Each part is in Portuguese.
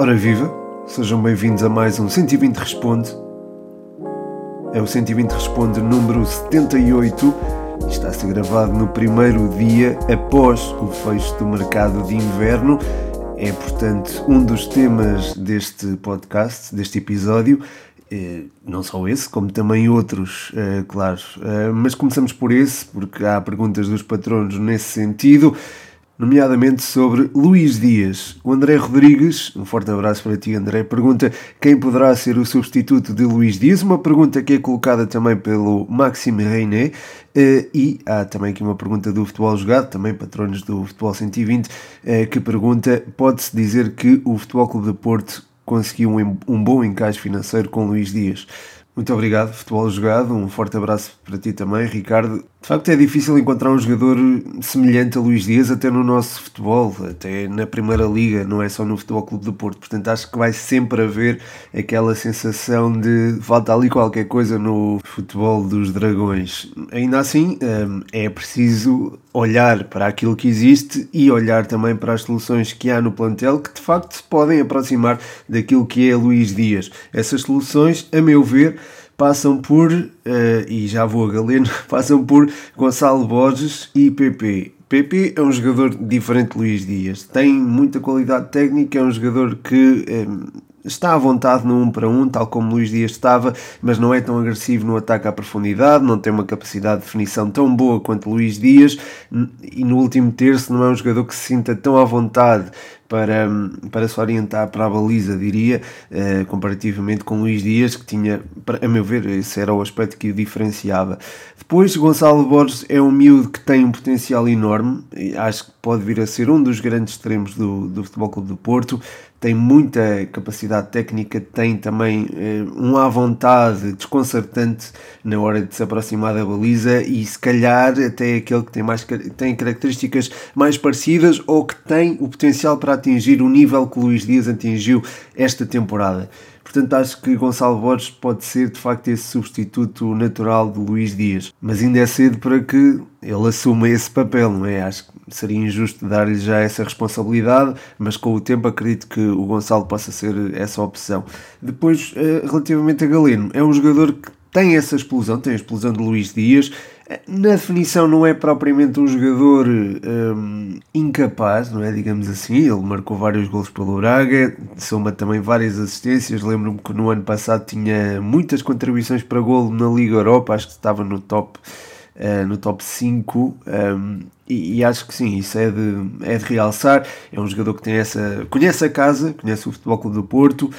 Ora viva, sejam bem-vindos a mais um 120 Responde. É o 120 Responde número 78 e está a ser gravado no primeiro dia após o fecho do mercado de inverno. É, portanto, um dos temas deste podcast, deste episódio. Eh, não só esse, como também outros, eh, claro. Eh, mas começamos por esse, porque há perguntas dos patronos nesse sentido nomeadamente sobre Luís Dias. O André Rodrigues, um forte abraço para ti, André, pergunta quem poderá ser o substituto de Luís Dias. Uma pergunta que é colocada também pelo Maxime Reiné. Eh, e há também aqui uma pergunta do Futebol Jogado, também patronos do Futebol 120, eh, que pergunta: pode-se dizer que o Futebol Clube de Porto conseguiu um bom encaixe financeiro com Luís Dias? Muito obrigado, futebol jogado. Um forte abraço para ti também, Ricardo. De facto, é difícil encontrar um jogador semelhante a Luís Dias, até no nosso futebol, até na Primeira Liga, não é só no Futebol Clube do Porto. Portanto, acho que vai sempre haver aquela sensação de falta ali qualquer coisa no futebol dos Dragões. Ainda assim, hum, é preciso olhar para aquilo que existe e olhar também para as soluções que há no plantel que de facto se podem aproximar daquilo que é Luís Dias. Essas soluções, a meu ver, passam por, uh, e já vou a Galeno, passam por Gonçalo Borges e PP. PP é um jogador diferente de Luís Dias, tem muita qualidade técnica, é um jogador que um, eh, está à vontade no 1 um para 1, um, tal como Luís Dias estava, mas não é tão agressivo no ataque à profundidade, não tem uma capacidade de definição tão boa quanto Luís Dias e no último terço não é um jogador que se sinta tão à vontade para, para se orientar para a baliza, diria, eh, comparativamente com Luís Dias, que tinha, a meu ver, esse era o aspecto que o diferenciava. Depois, Gonçalo Borges é um miúdo que tem um potencial enorme, acho que pode vir a ser um dos grandes extremos do, do Futebol Clube do Porto, tem muita capacidade técnica, tem também eh, um à vontade desconcertante na hora de se aproximar da baliza e se calhar até aquele que tem, mais, tem características mais parecidas ou que tem o potencial para atingir o nível que Luís Dias atingiu esta temporada. Portanto, acho que Gonçalo Borges pode ser de facto esse substituto natural de Luís Dias. Mas ainda é cedo para que ele assuma esse papel, não é? Acho que seria injusto dar-lhe já essa responsabilidade, mas com o tempo acredito que o Gonçalo possa ser essa opção. Depois, eh, relativamente a Galeno, é um jogador que tem essa explosão, tem a explosão de Luís Dias. Na definição não é propriamente um jogador um, incapaz, não é? Digamos assim, ele marcou vários gols pelo Braga, soma também várias assistências. Lembro-me que no ano passado tinha muitas contribuições para golo na Liga Europa, acho que estava no top, uh, no top 5. Um, e, e, acho que sim, isso é de, é de realçar. É um jogador que tem essa, conhece a casa, conhece o Futebol Clube do Porto,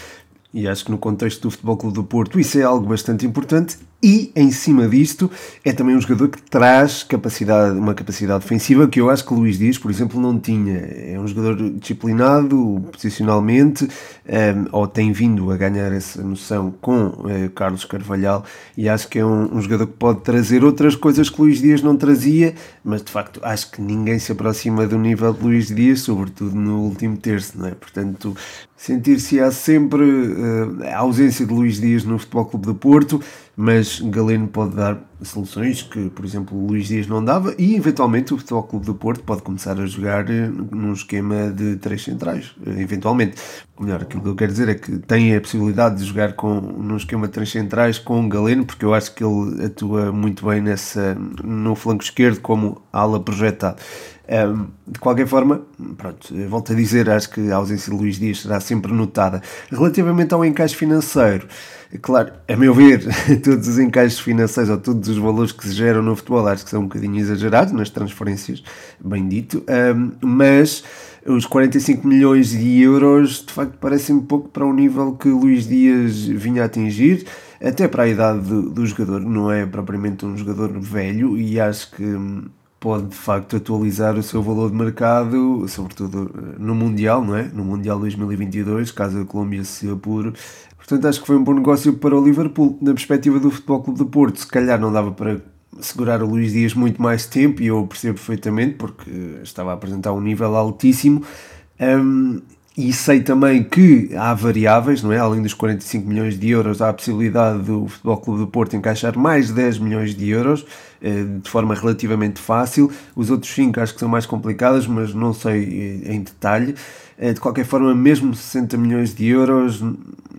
e acho que no contexto do Futebol Clube do Porto isso é algo bastante importante e em cima disto é também um jogador que traz capacidade, uma capacidade defensiva que eu acho que Luís Dias, por exemplo, não tinha. É um jogador disciplinado posicionalmente, um, ehm, ou tem vindo a ganhar essa noção com uh, Carlos Carvalhal, e acho que é um, um, jogador que pode trazer outras coisas que Luís Dias não trazia, mas de facto acho que ninguém se aproxima do nível de Luís Dias, sobretudo no último terço, não é? Portanto, sentir-se-á sempre uh, a ausência de Luís Dias no Futebol Clube do Porto mas Galeno pode dar soluções que, por exemplo, o Luís Dias não dava e, eventualmente, o Futebol Clube do Porto pode começar a jogar eh, num esquema de três centrais, eh, eventualmente. Melhor, aquilo que eu quero dizer é que tem a possibilidade de jogar com, num esquema de três centrais com Galeno, porque eu acho que ele atua muito bem nessa, no flanco esquerdo como ala projetada. Um, de qualquer forma, pronto, volto a dizer, acho que a ausência de Luís Dias será sempre notada. Relativamente ao encaixe financeiro, Claro, a meu ver, todos os encaixes financeiros ou todos os valores que se geram no futebol acho que são um bocadinho exagerados nas transferências, bem dito, mas os 45 milhões de euros de facto parecem pouco para o nível que Luís Dias vinha a atingir, até para a idade do, do jogador, não é propriamente um jogador velho e acho que hum, pode de facto atualizar o seu valor de mercado, sobretudo eh, no Mundial, não é? No Mundial 2022, caso a Colômbia se apure. Portanto, acho que foi um bom negócio para o Liverpool. Na perspectiva do Futebol Clube do Porto, se calhar não dava para segurar o Luís Dias muito mais tempo, e eu percebo perfeitamente, porque estava a apresentar um nível altíssimo. Um, e sei também que há variáveis, não é? Além dos 45 milhões de euros, há a possibilidade do Futebol Clube do Porto encaixar mais 10 milhões de euros eh, de forma relativamente fácil. Os outros 5 acho que são mais complicadas, mas não sei eh, em detalhe. Eh, de qualquer forma, mesmo 60 milhões de euros,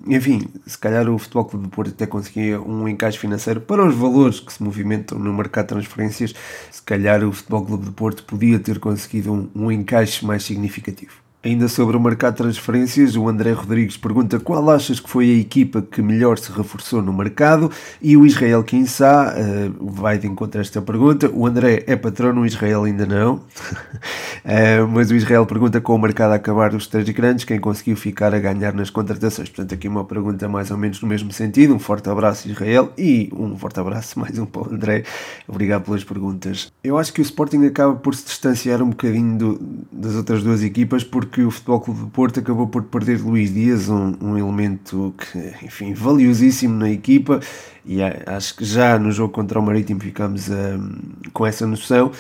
enfim, se calhar o Futebol Clube do Porto até conseguia um encaixe financeiro para os valores que se movimentam no mercado de transferências. Se calhar o Futebol Clube do Porto podia ter conseguido um, um encaixe mais significativo. Ainda sobre o mercado de transferências, o André Rodrigues pergunta qual achas que foi a equipa que melhor se reforçou no mercado e o Israel Kinsá uh, vai de encontro a esta pergunta. O André é patrono, o Israel ainda não. uh, mas o Israel pergunta com o mercado a acabar dos três grandes, quem conseguiu ficar a ganhar nas contratações. Portanto, aqui uma pergunta mais ou menos no mesmo sentido. Um forte abraço, Israel, e um forte abraço mais um para o André. Obrigado pelas perguntas. Eu acho que o Sporting acaba por se distanciar um bocadinho do, das outras duas equipas porque porque o Futebol Clube do Porto acabou por perder Luís Dias, um, um elemento que, enfim, valiosíssimo na equipa, e acho que já no jogo contra o Marítimo ficamos um, com essa noção.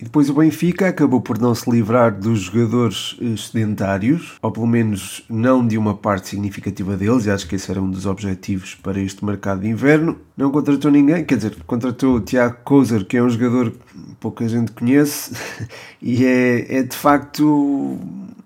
E depois o Benfica acabou por não se livrar dos jogadores eh, sedentários, ou pelo menos não de uma parte significativa deles, e acho que esse era um dos objetivos para este mercado de inverno. Não contratou ninguém, quer dizer, contratou o Tiago Kozer, que é um jogador que pouca gente conhece, e é, é de facto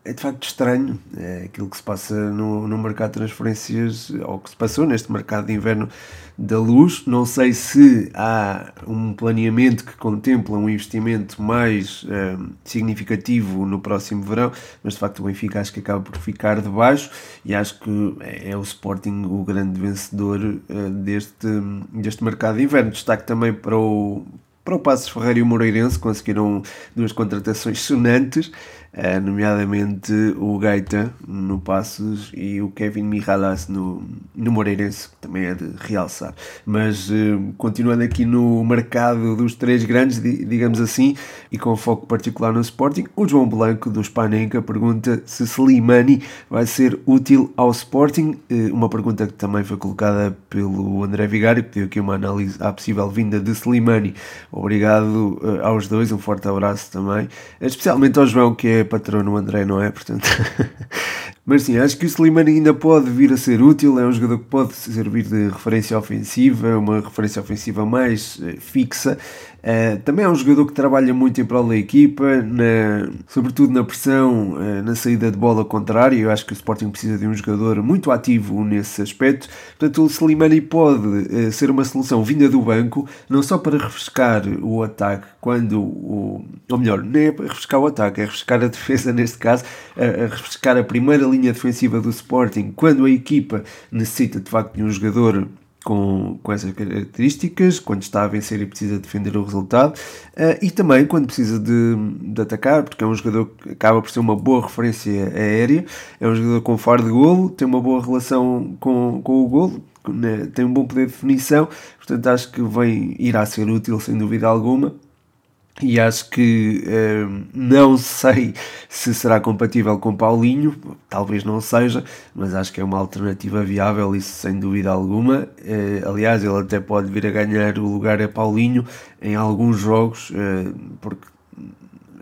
é de facto estranho é aquilo que se passa no, no mercado de transferências, ou que se passou neste mercado de inverno da luz. Não sei se há um planeamento que contempla um investimento mais é, significativo no próximo verão, mas de facto o Benfica acho que acaba por ficar de baixo e acho que é, é o Sporting o grande vencedor é, deste, deste mercado de inverno. Destaque também para o, para o Passos Ferreira e o Moreirense, conseguiram duas contratações sonantes. Eh, nomeadamente o Gaita no Passos e o Kevin Mihalas no, no Moreirense, que também é de realçar. Mas eh, continuando aqui no mercado dos três grandes, digamos assim, e com foco particular no Sporting, o João Blanco do Spanenka pergunta se Slimani vai ser útil ao Sporting. Eh, uma pergunta que também foi colocada pelo André Vigário, que pediu aqui uma análise à possível vinda de Slimani. Obrigado aos dois, um forte abraço também, especialmente ao João, que é patrono André, não é? Portanto, mas sim, acho que o Slimani ainda pode vir a ser útil. É um jogador que pode servir de referência ofensiva, uma referência ofensiva mais eh, fixa. Uh, também é um jogador que trabalha muito em prol da equipa, na, sobretudo na pressão, uh, na saída de bola contrária. Eu acho que o Sporting precisa de um jogador muito ativo nesse aspecto. Portanto, o Slimani pode uh, ser uma solução vinda do banco, não só para refrescar o ataque, quando o. Ou melhor, não é para refrescar o ataque, é refrescar a defesa neste caso, a refrescar a primeira linha defensiva do Sporting, quando a equipa necessita de facto de um jogador com, com essas características, quando está a vencer e precisa defender o resultado, uh, e também quando precisa de, de, atacar, porque é um jogador que acaba por ser uma boa referência aérea, é um jogador com faro de golo, tem uma boa relação com, com o golo, né, tem um bom poder de definição, portanto acho que vem, irá ser útil sem dúvida alguma e acho que eh, não sei se será compatível com Paulinho, talvez não seja, mas acho que é uma alternativa viável, isso sem dúvida alguma. Eh, aliás, ele até pode vir a ganhar o lugar a Paulinho em alguns jogos, eh, porque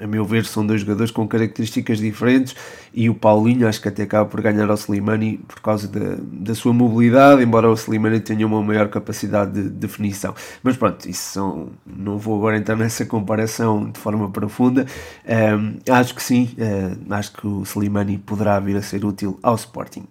a meu ver, são dois jogadores com características diferentes e o Paulinho acho que até acaba por ganhar ao Slimani por causa da, da sua mobilidade, embora o Slimani tenha uma maior capacidade de definição. Mas pronto, isso são, não vou agora entrar nessa comparação de forma profunda. Um, acho que sim, uh, acho que o Slimani poderá vir a ser útil ao Sporting.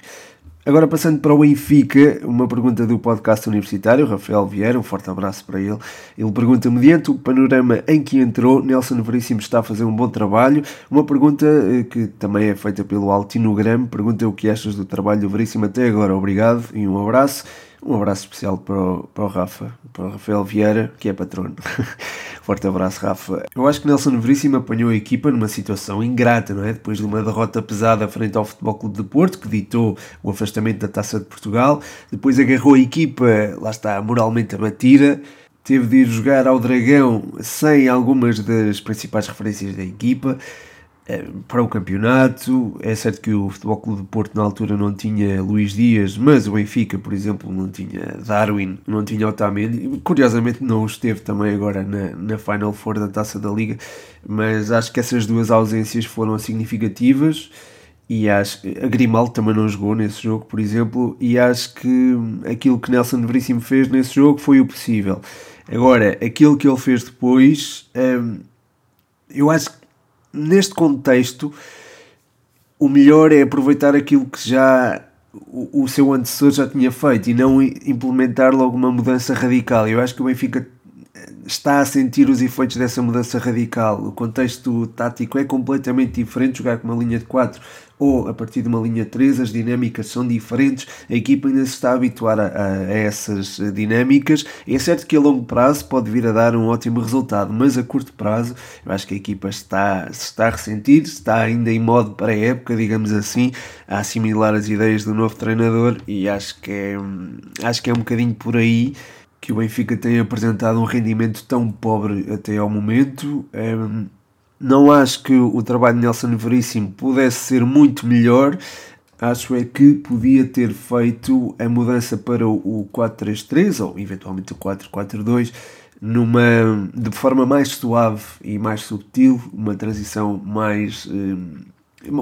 Agora passando para o Benfica, uma pergunta do podcast universitário, Rafael Vieira, um forte abraço para ele. Ele pergunta, mediante o panorama em que entrou, Nelson Veríssimo está a fazer um bom trabalho. Uma pergunta eh, que também é feita pelo Altinogram, pergunta o que achas do trabalho do Veríssimo até agora. Obrigado e um abraço. Um abraço especial para o, para o Rafa, para o Rafael Vieira, que é patrono. Forte abraço, Rafa. Eu acho que Nelson Veríssimo apanhou a equipa numa situação ingrata, não é? Depois de uma derrota pesada frente ao Futebol Clube de Porto, que ditou o afastamento da Taça de Portugal. Depois agarrou a equipa, lá está, moralmente abatida. Teve de ir jogar ao Dragão sem algumas das principais referências da equipa. Eh, para o campeonato. É certo que o Futebol Clube de Porto na altura não tinha Luís Dias, mas o Benfica, por exemplo, não tinha Darwin, não tinha Otamendi. Curiosamente não esteve também agora na, na Final Four da Taça da Liga, mas acho que essas duas ausências foram significativas e acho a Grimaldo também não jogou nesse jogo, por exemplo, e acho que aquilo que Nelson Veríssimo fez nesse jogo foi o possível. Agora, aquilo que ele fez depois, hum, eu acho que neste contexto o melhor é aproveitar aquilo que já o, o seu antecessor já tinha feito e não implementar logo uma mudança radical. Eu acho que o Benfica está a sentir os efeitos dessa mudança radical. O contexto tático é completamente diferente. Jogar com uma linha de 4 ou a partir de uma linha de 3, as dinâmicas são diferentes. A equipa ainda se está a habituar a, a, essas dinâmicas. É certo que a longo prazo pode vir a dar um ótimo resultado, mas a curto prazo eu acho que a equipa está, está a ressentir, está ainda em modo para a época, digamos assim, a assimilar as ideias do novo treinador e acho que é, acho que é um bocadinho por aí que o Benfica tem apresentado um rendimento tão pobre até ao momento. Um, não acho que o trabalho de Nelson Veríssimo pudesse ser muito melhor. Acho é que podia ter feito a mudança para o 4-3-3 ou eventualmente o 4-4-2 numa de forma mais suave e mais subtil, uma transição mais um,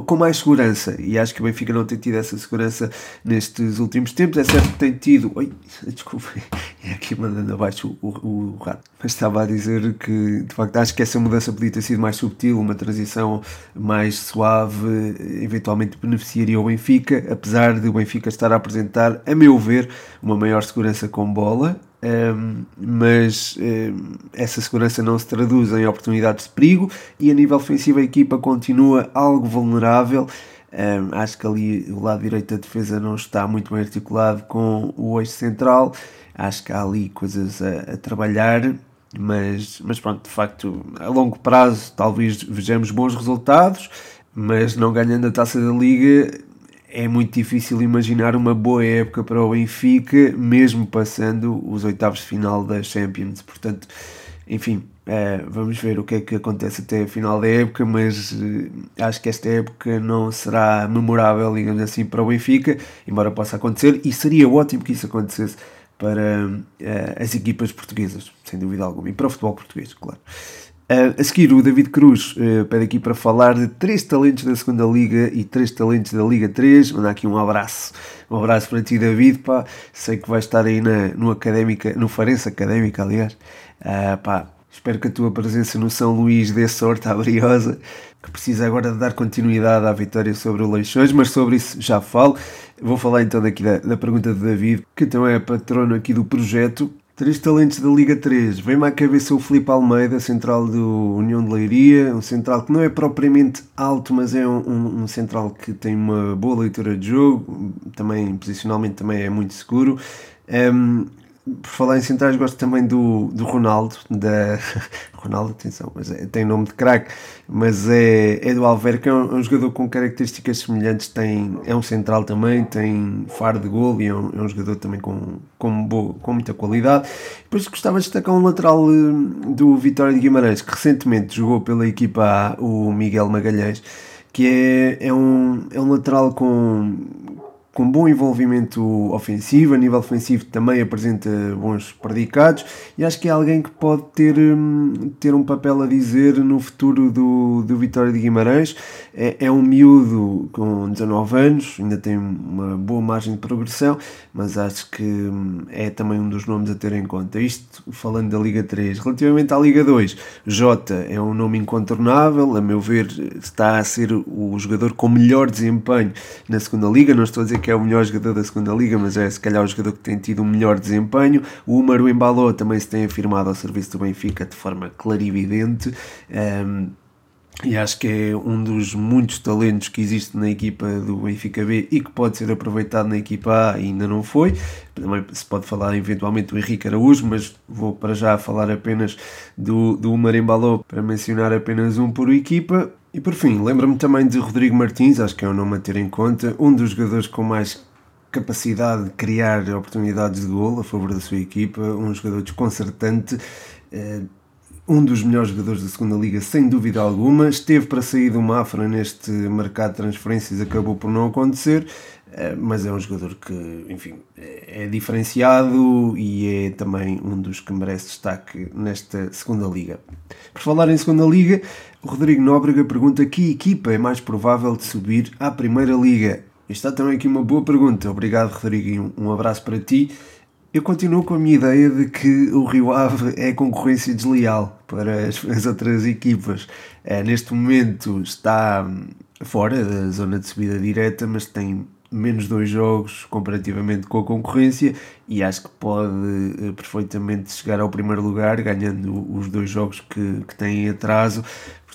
com mais segurança e acho que o Benfica não tem tido essa segurança nestes últimos tempos. É certo que tem tido. Oi, desculpa, é aqui mandando abaixo o, o, o, rato. Mas estava a dizer que de facto acho que essa mudança podia ter sido mais subtil, uma transição mais suave, eventualmente beneficiaria o Benfica, apesar de o Benfica estar a apresentar, a meu ver, uma maior segurança com bola um, mas um, essa segurança não se traduz em oportunidades de perigo e a nível ofensivo a equipa continua algo vulnerável. Um, acho que ali o lado direito da defesa não está muito bem articulado com o eixo central. Acho que há ali coisas a, a trabalhar, mas, mas pronto, de facto, a longo prazo talvez vejamos bons resultados, mas não ganhando a taça da liga é muito difícil imaginar uma boa época para o Benfica, mesmo passando os oitavos de final da Champions. Portanto, enfim, é, vamos ver o que é que acontece até a final da época, mas é, acho que esta época não será memorável, digamos assim, para o Benfica, embora possa acontecer, e seria ótimo que isso acontecesse para é, as equipas portuguesas, sem dúvida alguma, e para o futebol português, claro. Uh, a seguir, o David Cruz uh, pede aqui para falar de três talentos da segunda Liga e três talentos da Liga 3. Mandar aqui um abraço. Um abraço para ti, David. Pá. Sei que vai estar aí na, no Académica, no Farense Académica, aliás. Uh, pá, espero que a tua presença no São Luís dê sorte à Briosa, que precisa agora de dar continuidade à vitória sobre o Leixões, mas sobre isso já falo. Vou falar então daqui da, da pergunta de David, que então é patrono aqui do projeto Três talentos da Liga 3. Vem-me à cabeça o Felipe Almeida, central do União de Leiria, um central que não é propriamente alto, mas é um, um, um, central que tem uma boa leitura de jogo, também posicionalmente também é muito seguro. Um, por falar em centrais, gosto também do, do Ronaldo, da Ronaldo, atenção, mas é, tem nome de craque, mas é, é do Alver, que é um, é um, jogador com características semelhantes, tem, é um central também, tem faro de gol e é um, é um jogador também com, com, boa, com muita qualidade. Depois gostava de destacar um lateral eh, do Vitória de Guimarães, que recentemente jogou pela equipa A, o Miguel Magalhães, que é, é, um, é um lateral com, com bom envolvimento ofensivo, a nível ofensivo também apresenta bons predicados e acho que é alguém que pode ter, hum, ter um papel a dizer no futuro do, do Vitória de Guimarães. É, é um miúdo com 19 anos, ainda tem uma boa margem de progressão, mas acho que hum, é também um dos nomes a ter em conta. Isto falando da Liga 3. Relativamente à Liga 2, Jota é um nome incontornável, a meu ver está a ser o jogador com melhor desempenho na segunda Liga, não estou a dizer que que é o melhor jogador da segunda liga, mas é se calhar o jogador que tem tido o melhor desempenho. O Umaru Embalou também se tem afirmado ao serviço do Benfica de forma clarividente. Um, e acho que é um dos muitos talentos que existe na equipa do Benfica B e que pode ser aproveitado na equipa A ainda não foi. Também se pode falar eventualmente do Henrique Araújo, mas vou para já falar apenas do, do Umar Embalou para mencionar apenas um por equipa. E por fim, lembro-me também de Rodrigo Martins, acho que é um nome a ter em conta, um dos jogadores com mais capacidade de criar oportunidades de gol a favor da sua equipa, um jogador desconcertante, eh, um dos melhores jogadores da segunda liga, sem dúvida alguma. Esteve para sair do Mafra neste mercado de transferências, acabou por não acontecer. Mas é um jogador que, enfim, é diferenciado e é também um dos que merece destaque nesta segunda liga. Por falar em segunda liga, o Rodrigo Nóbrega pergunta que equipa é mais provável de subir à primeira liga. Está também aqui uma boa pergunta. Obrigado, Rodrigo, e um, abraço para ti. Eu continuo com a minha ideia de que o Rio Ave é concorrência desleal para as, as outras equipas. É, neste momento está fora da zona de subida direta, mas tem menos dois jogos comparativamente com a concorrência e acho que pode uh, perfeitamente chegar ao primeiro lugar ganhando os dois jogos que, que têm atraso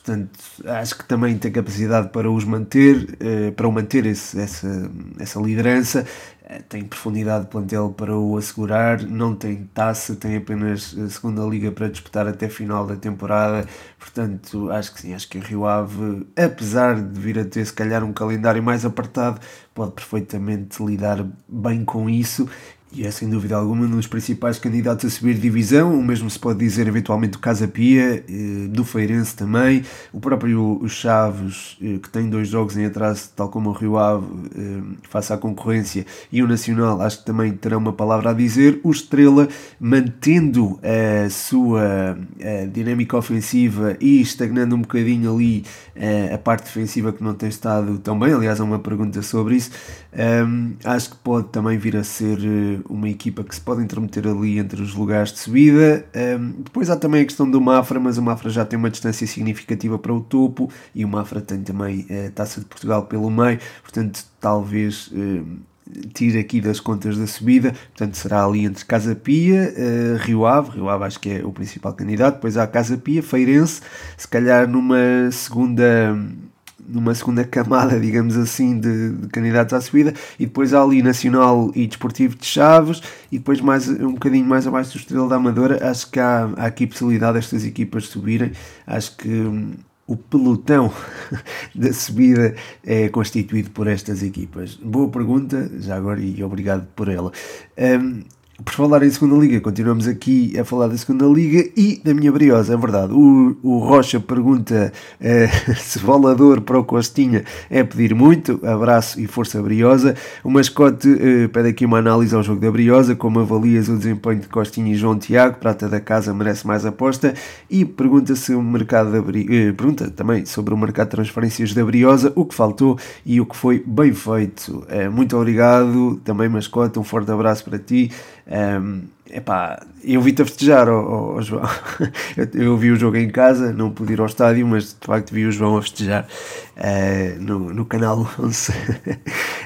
portanto acho que também tem capacidade para os manter uh, para o manter esse, essa, essa liderança. Uh, tem profundidade de plantel para o assegurar não tem taça, tem apenas a segunda liga para disputar até final da temporada. Portanto acho que sim, acho que o Rio Ave apesar de vir a ter se calhar um calendário mais apertado pode perfeitamente lidar bem com isso e é sem dúvida alguma um dos principais candidatos a subir divisão, o mesmo se pode dizer eventualmente do Casa Pia, eh, do Feirense também, o próprio Chaves, eh, que tem dois jogos em atraso, tal como o Rio Ave, eh, face à concorrência, e o Nacional, acho que também terão uma palavra a dizer. O Estrela, mantendo a sua dinâmica ofensiva e estagnando um bocadinho ali a parte defensiva que não tem estado tão bem, aliás, há uma pergunta sobre isso, acho que pode também vir a ser uma equipa que se pode intermeter ali entre os lugares de subida. Um, depois há também a questão do Mafra, mas o Mafra já tem uma distância significativa para o topo e o Mafra tem também a Taça de Portugal pelo meio, portanto, talvez. Um, tire aqui das contas da subida, portanto será ali entre Casa Pia, uh, Rio Ave, Rio Ave acho que é o principal candidato, depois há Casa Pia, Feirense, se calhar numa segunda numa segunda camada, digamos assim, de, de, candidatos à subida, e depois há ali Nacional e Desportivo de Chaves, e depois mais um bocadinho mais abaixo do Estrela da Amadora, acho que há, há aqui possibilidade destas equipas subirem, acho que hum, o pelotão da subida é constituído por estas equipas. Boa pergunta, já agora, e obrigado por ela. Um, por falar em segunda liga, continuamos aqui a falar da segunda liga e da minha briosa, é verdade. O, o Rocha pergunta uh, se volador para o Costinha é pedir muito. Abraço e força briosa. O mascote uh, pede aqui uma análise ao jogo da briosa, como avalias o desempenho de Costinha e João Tiago, prata da casa merece mais aposta. E pergunta se o mercado da uh, pergunta também sobre o mercado de transferências da briosa, o que faltou e o que foi bem feito. muito obrigado, também mascote, um forte abraço para ti. Um, epá, eu vi-te a festejar, oh, oh, João. eu, vi o jogo em casa, não pude ir ao estádio, mas de facto vi o João a festejar uh, no, no canal 11. uh,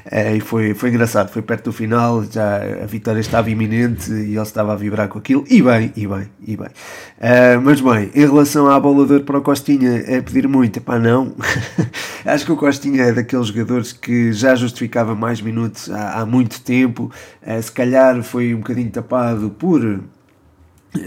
e foi, foi engraçado, foi perto do final, já a vitória estava iminente e ele estava a vibrar com aquilo. E bem, e bem, e bem. Uh, mas bem, em relação à bola de ouro para o Costinha, é pedir muito, epá, não. Acho que o Costinha é daqueles jogadores que já justificava mais minutos há, há muito tempo. se calhar foi um bocadinho tapado por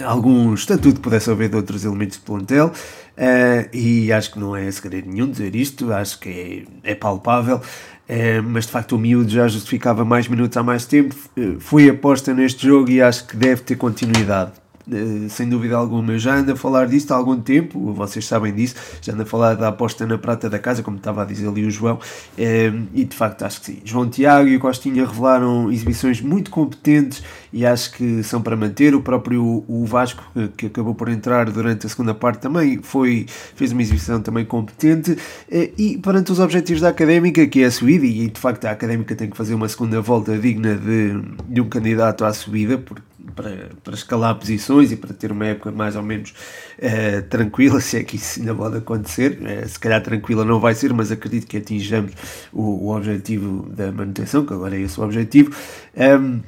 algum estatuto pudesse haver de outros elementos de plantel uh, e acho que não é segredo nenhum dizer isto, acho que é, é palpável, uh, mas de facto o miúdo já justificava mais minutos há mais tempo, uh, fui aposta neste jogo e acho que deve ter continuidade. Eh, sem dúvida alguma. Eu já ando a falar disto há algum tempo, vocês sabem disso, já ando a falar da aposta na prata da casa, como estava a dizer ali o João, eh, e de facto acho que sim. João Tiago e o Costinha revelaram exibições muito competentes e acho que são para manter. O próprio o Vasco, que acabou por entrar durante a segunda parte, também foi, fez uma exibição também competente. Eh, e perante os objetivos da académica, que é a subida, e de facto a académica tem que fazer uma segunda volta digna de, de um candidato à subida, porque para, para escalar posições e para ter uma época mais ou menos uh, tranquila, se é que isso ainda pode acontecer. Uh, se calhar tranquila não vai ser, mas acredito que atinjamos o, o objetivo da manutenção, que agora é esse o objetivo. Um,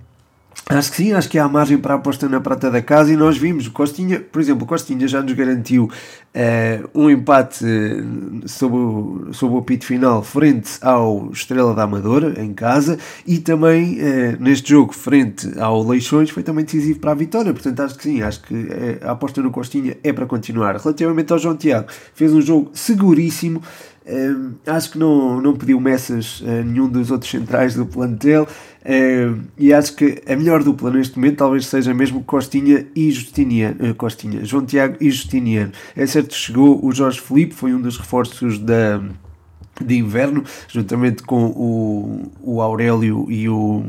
Acho que sim, acho que há margem para a aposta na prata da casa e nós vimos o Costinha, por exemplo, o Costinha já nos garantiu uh, um empate sob o, sob o pito final frente ao Estrela da Amadora em casa e também uh, neste jogo frente ao Leixões foi também decisivo para a vitória, portanto acho que sim, acho que uh, a aposta no Costinha é para continuar. Relativamente ao João Tiago, fez um jogo seguríssimo, Uh, acho que não, não pediu messas a nenhum dos outros centrais do plantel uh, e acho que a melhor dupla neste momento talvez seja mesmo Costinha e Justiniano, uh, Costinha, João Tiago e Justiniano. É certo que chegou o Jorge Felipe, foi um dos reforços da, de inverno, juntamente com o, o Aurélio e o,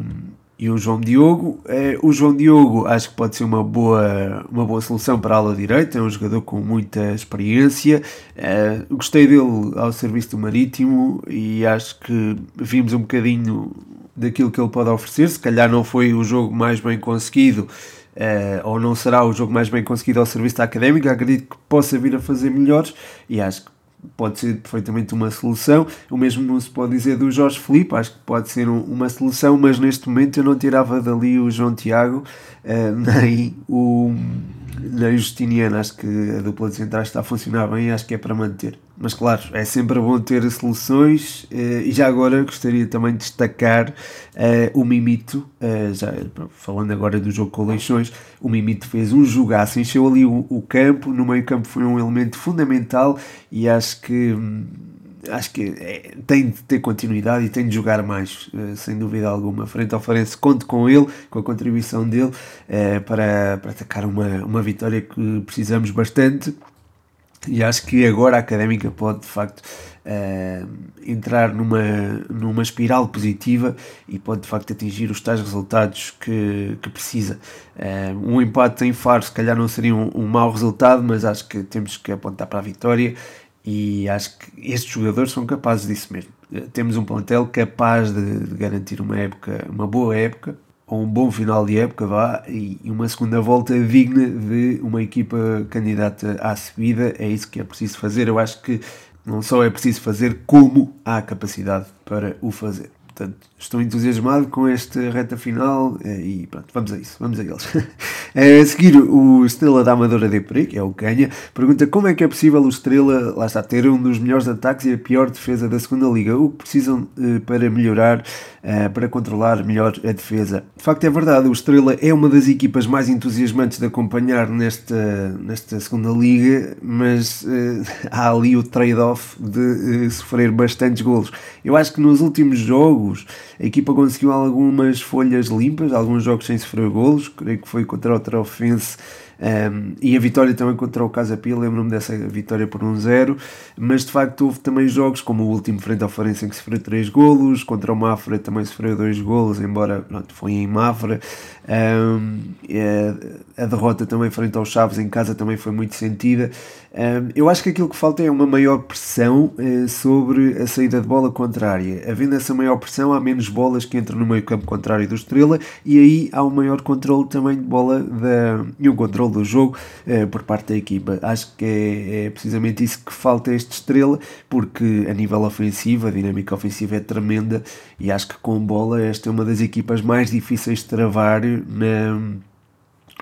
e o João Diogo. É, o João Diogo acho que pode ser uma boa, uma boa solução para a ala direita, é um jogador com muita experiência. É, gostei dele ao serviço do Marítimo e acho que vimos um bocadinho daquilo que ele pode oferecer. Se calhar não foi o jogo mais bem conseguido. Uh, ou não será o jogo mais bem conseguido ao serviço da académica, acredito que possa vir a fazer melhores e acho que pode ser perfeitamente uma solução. O mesmo não se pode dizer do Jorge Felipe, acho que pode ser um, uma solução, mas neste momento eu não tirava dali o João Tiago, uh, nem o nem Justiniano. Acho que a dupla de centrais está a funcionar bem e acho que é para manter. Mas claro, é sempre bom ter soluções uh, e já agora gostaria também de destacar uh, o Mimito, já, falando agora do jogo com Leixões, o Mimito fez um jogaço, encheu ali o, o campo, no meio campo foi um elemento fundamental e acho que. Hum, acho que é, tem de ter continuidade e tem de jogar mais, eh, sem dúvida alguma. Frente ao Farense, conto com ele, com a contribuição dele, é, para, para atacar uma, uma vitória que precisamos bastante. E acho que agora a Académica pode de facto é, entrar numa, numa espiral positiva e pode de facto atingir os tais resultados que, que precisa. É, um empate em Faro se calhar não seria um, um mau resultado, mas acho que temos que apontar para a vitória e acho que estes jogadores são capazes disso mesmo. Temos um plantel capaz de, de garantir uma época, uma boa época, um bom final de época, vá, e uma segunda volta digna de uma equipa candidata à subida. É isso que é preciso fazer. Eu acho que não só é preciso fazer, como há capacidade para o fazer. Portanto, estou entusiasmado com esta reta final eh, e pronto, vamos a isso, vamos a eles. Eh, a seguir, o Estrela da Amadora de Peri, que é o Canha, pergunta como é que é possível o Estrela, lá está, ter um dos melhores ataques e a pior defesa da segunda Liga. O que precisam uh, para melhorar, uh, para controlar melhor a defesa? De facto, é verdade, o Estrela é uma das equipas mais entusiasmantes de acompanhar nesta, nesta segunda Liga, mas há ali o trade-off de sofrer bastantes golos. Eu acho que nos últimos jogos a equipa conseguiu algumas folhas limpas, alguns jogos sem sofrer golos, creio que foi contra o Trofense um, e a vitória também contra o Casa Pia, lembro-me dessa vitória por 1-0, mas de facto houve também jogos como o último frente ao Farense em que sofreu 3 golos, contra o Mafra também sofreu 2 golos, embora pronto, foi em Mafra. Um, a, a, derrota também frente aos Chaves em casa também foi muito sentida. Um, eu acho que aquilo que falta é uma maior pressão uh, sobre a saída de bola contrária. Havendo essa maior pressão, há menos bolas que entram no meio campo contrário do Estrela e aí há um maior controle também de bola da, e um controle do jogo uh, por parte da equipa. Acho que é, é, precisamente isso que falta a este Estrela, porque a nível ofensivo, a dinâmica ofensiva é tremenda e acho que com bola esta é uma das equipas mais difíceis de travar na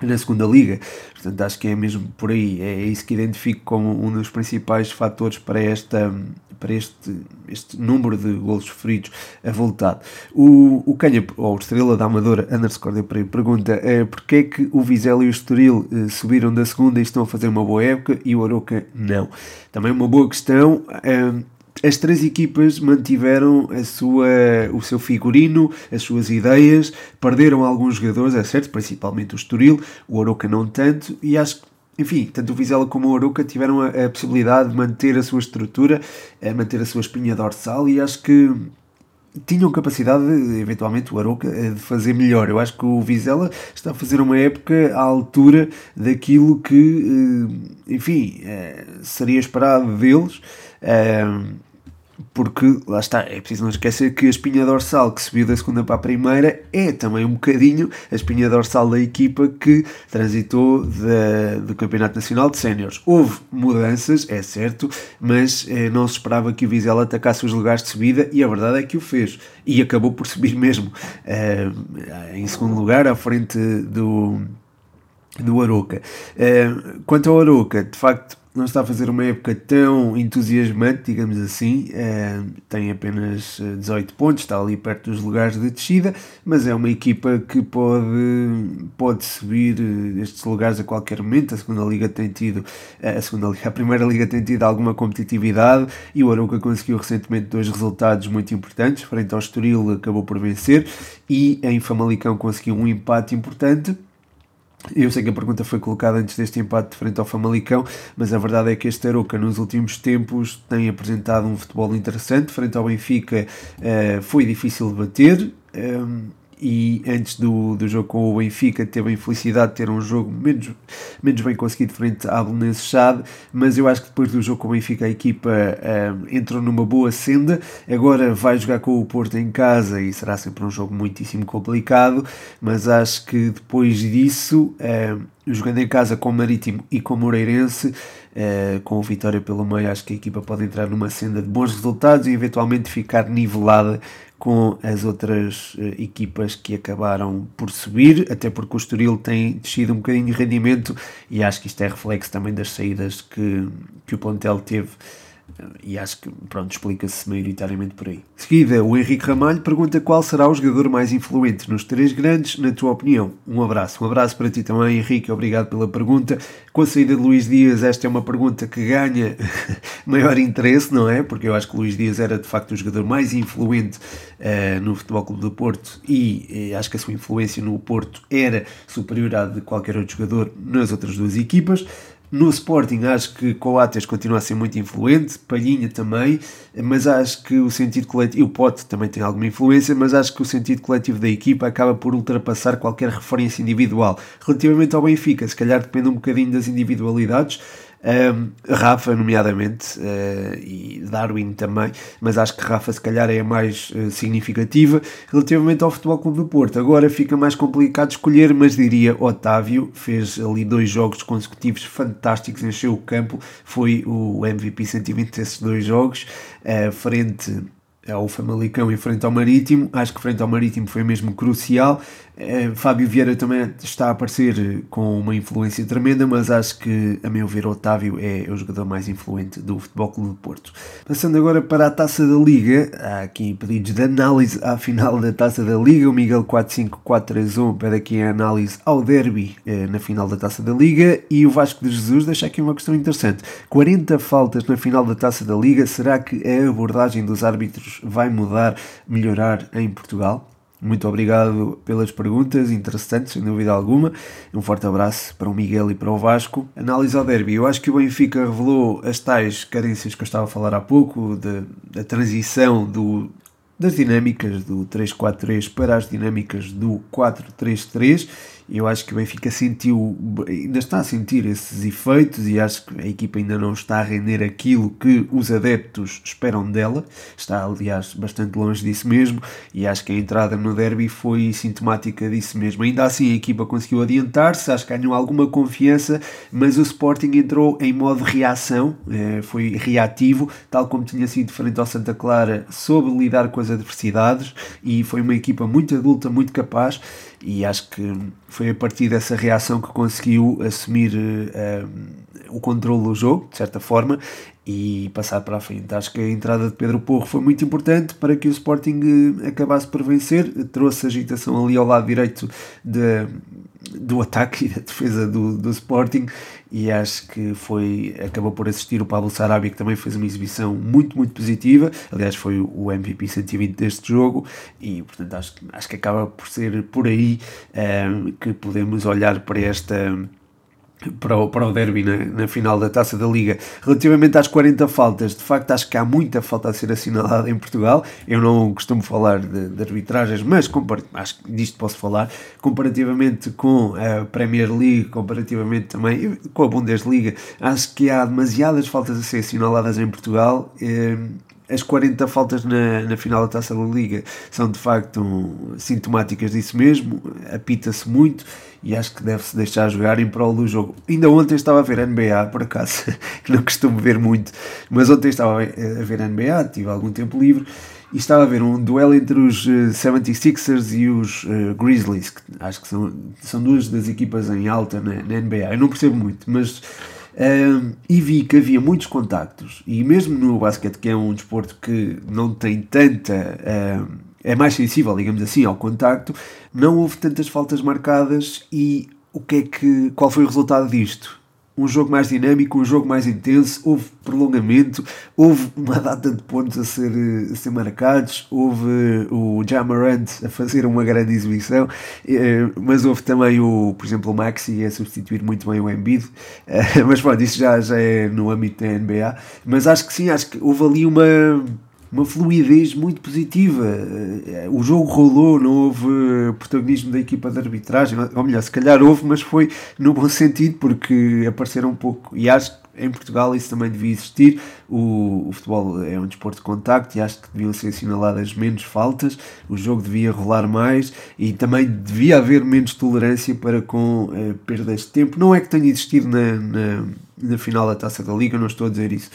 na segunda liga. Portanto, acho que é mesmo por aí. É isso que identifico como um dos principais fatores para esta para este, este número de golos sofridos avultado. O, o Canha, ou Estrela da Amadora, underscore de pergunta é, porque é que o Vizela e o Estoril eh, subiram da segunda e estão a fazer uma boa época e o Aroca não? Também uma boa questão. Eh, as três equipas mantiveram a sua, o seu figurino, as suas ideias, perderam alguns jogadores, é certo, principalmente o Estoril, o Aroca não tanto, e acho que enfim, tanto o Vizela como o Aruca tiveram a, a, possibilidade de manter a sua estrutura, a manter a sua espinha dorsal e acho que tinham capacidade, eventualmente, o Aroca, de fazer melhor. Eu acho que o Vizela está a fazer uma época à altura daquilo que, eh, enfim, eh, seria esperado deles. Porque lá está, é preciso não esquecer que a espinha dorsal que subiu da segunda para a primeira é também um bocadinho a espinha dorsal da equipa que transitou do Campeonato Nacional de Séniores. Houve mudanças, é certo, mas eh, não se esperava que o Vizela atacasse os lugares de subida e a verdade é que o fez e acabou por subir mesmo eh, em segundo lugar à frente do do Aroca. Eh, quanto ao Aroca, de facto, não está a fazer uma época tão entusiasmante, digamos assim. É, tem apenas 18 eh, pontos, está ali perto dos lugares de descida, mas é uma equipa que pode, pode subir eh, estes lugares a qualquer momento. A segunda liga tem tido, a segunda liga, a primeira liga tem tido alguma competitividade e o Arouca conseguiu recentemente dois resultados muito importantes. Frente ao Estoril acabou por vencer e em Famalicão conseguiu um empate importante Eu sei que a pergunta foi colocada antes deste empate frente ao Famalicão, mas a verdade é que este Aroca nos últimos tempos tem apresentado um futebol interessante. Frente ao Benfica uh, foi difícil de bater. Um, e antes do, do jogo com o Benfica teve a infelicidade de ter um jogo menos, menos bem conseguido frente à Belenenses Chade, mas eu acho que depois do jogo com o Benfica a equipa um, entrou numa boa senda, agora vai jogar com o Porto em casa e será sempre um jogo muitíssimo complicado, mas acho que depois disso, um, jogando em casa com o Marítimo e com o Moreirense, Uh, com o Vitória pelo meio, acho que a equipa pode entrar numa senda de bons resultados e eventualmente ficar nivelada com as outras uh, equipas que acabaram por subir, até porque o Estoril tem descido um bocadinho de rendimento e acho que isto é reflexo também das saídas que, que o plantel teve e acho que, pronto, explica-se maioritariamente por aí. Seguida, o Henrique Ramalho pergunta qual será o jogador mais influente nos três grandes, na tua opinião. Um abraço. Um abraço para ti também, Henrique. Obrigado pela pergunta. Com a saída de Luís Dias, esta é uma pergunta que ganha maior interesse, não é? Porque eu acho que Luís Dias era, de facto, o jogador mais influente uh, no Futebol Clube do Porto e uh, acho que a sua influência no Porto era superior à de qualquer outro jogador nas outras duas equipas. No Sporting acho que Coates continua a ser muito influente, Palhinha também, mas acho que o sentido coletivo, e o Pote também tem alguma influência, mas acho que o sentido coletivo da equipa acaba por ultrapassar qualquer referência individual. Relativamente ao Benfica, se calhar depende um bocadinho das individualidades, um, Rafa, nomeadamente, uh, e Darwin também, mas acho que Rafa, se calhar, é a mais uh, significativa. Relativamente ao Futebol Clube do Porto, agora fica mais complicado escolher, mas diria Otávio, fez ali dois jogos consecutivos fantásticos, encheu o campo, foi o MVP 120 desses dois jogos, uh, frente ao Famalicão e frente ao Marítimo. Acho que frente ao Marítimo foi mesmo crucial. É, Fábio Vieira também está a aparecer com uma influência tremenda, mas acho que, a meu ver, Otávio é o jogador mais influente do Futebol Clube do Porto. Passando agora para a Taça da Liga, há aqui pedidos de análise à final da Taça da Liga. O Miguel 45431 pede aqui a análise ao derby eh, na final da Taça da Liga e o Vasco de Jesus deixa aqui uma questão interessante. 40 faltas na final da Taça da Liga, será que a abordagem dos árbitros vai mudar, melhorar em Portugal? Muito obrigado pelas perguntas, interessantes, sem dúvida alguma. Um forte abraço para o Miguel e para o Vasco. Análise ao derby. Eu acho que o Benfica revelou as tais carências que eu estava a falar há pouco, da transição do, das dinâmicas do 3-4-3 para as dinâmicas do 4-3-3 eu acho que o Benfica sentiu, ainda está a sentir esses efeitos e acho que a equipa ainda não está a render aquilo que os adeptos esperam dela. Está, aliás, bastante longe disso mesmo e acho que a entrada no derby foi sintomática disso mesmo. Ainda assim, a equipa conseguiu adiantar-se, acho que ganhou alguma confiança, mas o Sporting entrou em modo reação, eh, foi reativo, tal como tinha sido frente ao Santa Clara, soube lidar com as adversidades e foi uma equipa muito adulta, muito capaz e acho que foi a partir dessa reação que conseguiu assumir uh, o controle do jogo, de certa forma, e passar para a frente. Acho que a entrada de Pedro Porro foi muito importante para que o Sporting eh, acabasse por vencer, trouxe agitação ali ao lado direito de, do ataque e da defesa do, do Sporting. E acho que foi acabou por assistir o Pablo Sarabia que também fez uma exibição muito muito positiva. Aliás foi o MVP 120 deste jogo. E portanto acho, acho que acaba por ser por aí um, eh, que podemos olhar para esta para o, para o derby na, na, final da Taça da Liga. Relativamente às 40 faltas, de facto acho que há muita falta a ser assinalada em Portugal. Eu não costumo falar de, de arbitragens, mas acho que disto posso falar. Comparativamente com a Premier League, comparativamente também com a Bundesliga, acho que há demasiadas faltas a ser assinaladas em Portugal. Eh, as 40 faltas na, na final da Taça da Liga são de facto sintomáticas disso mesmo, apita-se muito e acho que deve-se deixar jogar em prol do jogo. Ainda ontem estava a ver NBA, por acaso, que não costumo ver muito, mas ontem estava a ver NBA, tive algum tempo livre e estava a ver um duelo entre os 76ers eh, e os uh, Grizzlies, que acho que são, são duas das equipas em alta na, na NBA. Eu não percebo muito, mas um, e vi que havia muitos contactos, e mesmo no basquete, que é um desporto que não tem tanta. Um, é mais sensível, digamos assim, ao contacto, não houve tantas faltas marcadas. E o que é que, qual foi o resultado disto? Um jogo mais dinâmico, um jogo mais intenso, houve prolongamento, houve uma data de pontos a ser, a ser marcados, houve o Jamarant a fazer uma grande exibição, eh, mas houve também o, por exemplo, o Maxi a substituir muito bem o Embiid, eh, mas pronto, isso já, já é no âmbito da NBA, mas acho que sim, acho que houve ali uma uma fluidez muito positiva. Eh, o jogo rolou, não houve protagonismo da equipa de arbitragem, ou melhor, se calhar houve, mas foi no bom sentido, porque apareceram um pouco. E acho que em Portugal isso também devia existir. O, o, futebol é um desporto de contacto e acho que deviam ser assinaladas menos faltas, o jogo devia rolar mais e também devia haver menos tolerância para com eh, perdas de tempo. Não é que tenha existido na, na, na final da taça da Liga, não estou a dizer isso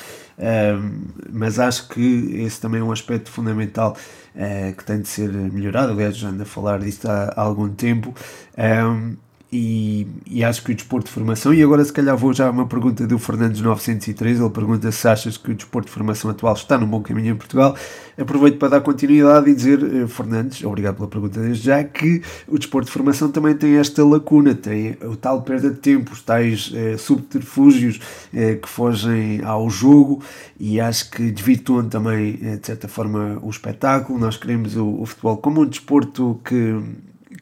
mas acho que esse também é um aspecto fundamental uh, que tem de ser melhorado. Aliás, já ando a falar disto há, há algum tempo. Um, e, e, acho que o desporto de formação, e agora se calhar vou já a uma pergunta do Fernandes 903, ele pergunta se achas que o desporto de formação atual está num bom caminho em Portugal. Aproveito para dar continuidade e dizer, eh, Fernandes, obrigado pela pergunta desde já, que o desporto de formação também tem esta lacuna, tem o tal perda de tempo, os tais eh, subterfúgios eh, que fogem ao jogo e acho que desvirtuam também, de certa forma, o espetáculo. Nós queremos o, o futebol como um desporto que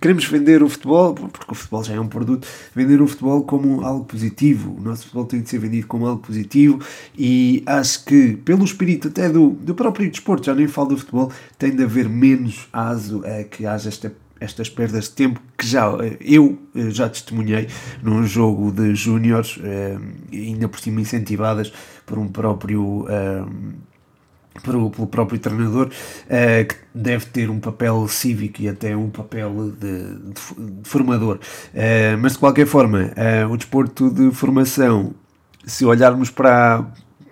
queremos vender o futebol, porque o futebol já é um produto, vender o futebol como algo positivo. O nosso futebol tem de ser vendido como algo positivo e acho que, pelo espírito até do, do próprio desporto, já nem falo do futebol, tem de haver menos aso é, que haja esta estas perdas de tempo que já eh, eu eh, já testemunhei num jogo de júniores, ainda por cima incentivadas por um próprio pelo, pelo próprio treinador, uh, que deve ter um papel cívico e até um papel de, de, de formador. Uh, mas de qualquer forma, uh, o desporto de formação, se olharmos para,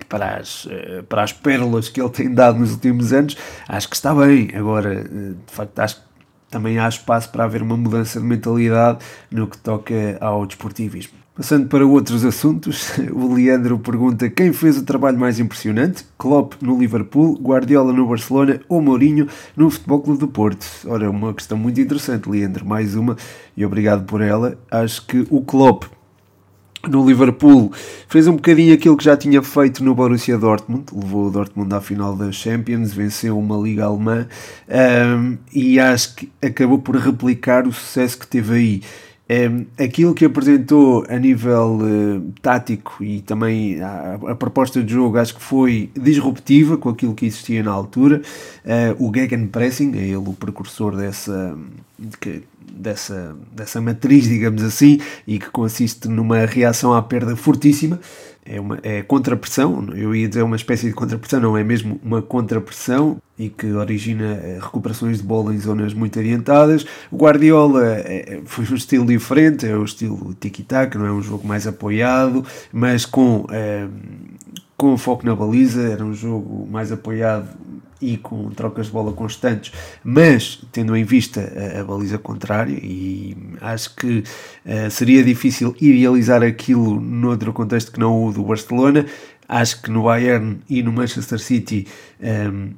para as, para as pérolas que ele tem dado nos últimos anos, acho que está bem. Agora, de facto, acho que também há espaço para haver uma mudança de mentalidade no que toca ao desportivismo. Passando para outros assuntos, o Leandro pergunta quem fez o trabalho mais impressionante? Klopp no Liverpool, Guardiola no Barcelona ou Mourinho no Futebol Clube do Porto? Ora, uma questão muito interessante, Leandro, mais uma, e obrigado por ela. Acho que o Klopp no Liverpool fez um bocadinho aquilo que já tinha feito no Borussia Dortmund, levou o Dortmund à final da Champions, venceu uma liga alemã um, e acho que acabou por replicar o sucesso que teve aí. Um, aquilo que apresentou a nível uh, tático e também a, a, proposta de jogo acho que foi disruptiva com aquilo que existia na altura. Uh, o Gegenpressing é ele o precursor dessa, de, dessa, dessa matriz, digamos assim, e que consiste numa reação à perda fortíssima. É, uma, é contrapressão, eu ia dizer uma espécie de contrapressão, não é mesmo uma contrapressão e que origina eh, recuperações de bola em zonas muito adiantadas. O Guardiola é, foi um estilo diferente, é o estilo tiki-taka, não é um jogo mais apoiado, mas com, é, com foco na baliza, era um jogo mais apoiado e com trocas de bola constantes, mas tendo em vista a, a baliza contrária, e acho que uh, seria difícil idealizar aquilo noutro contexto que não o do Barcelona. Acho que no Bayern e no Manchester City um, ehm,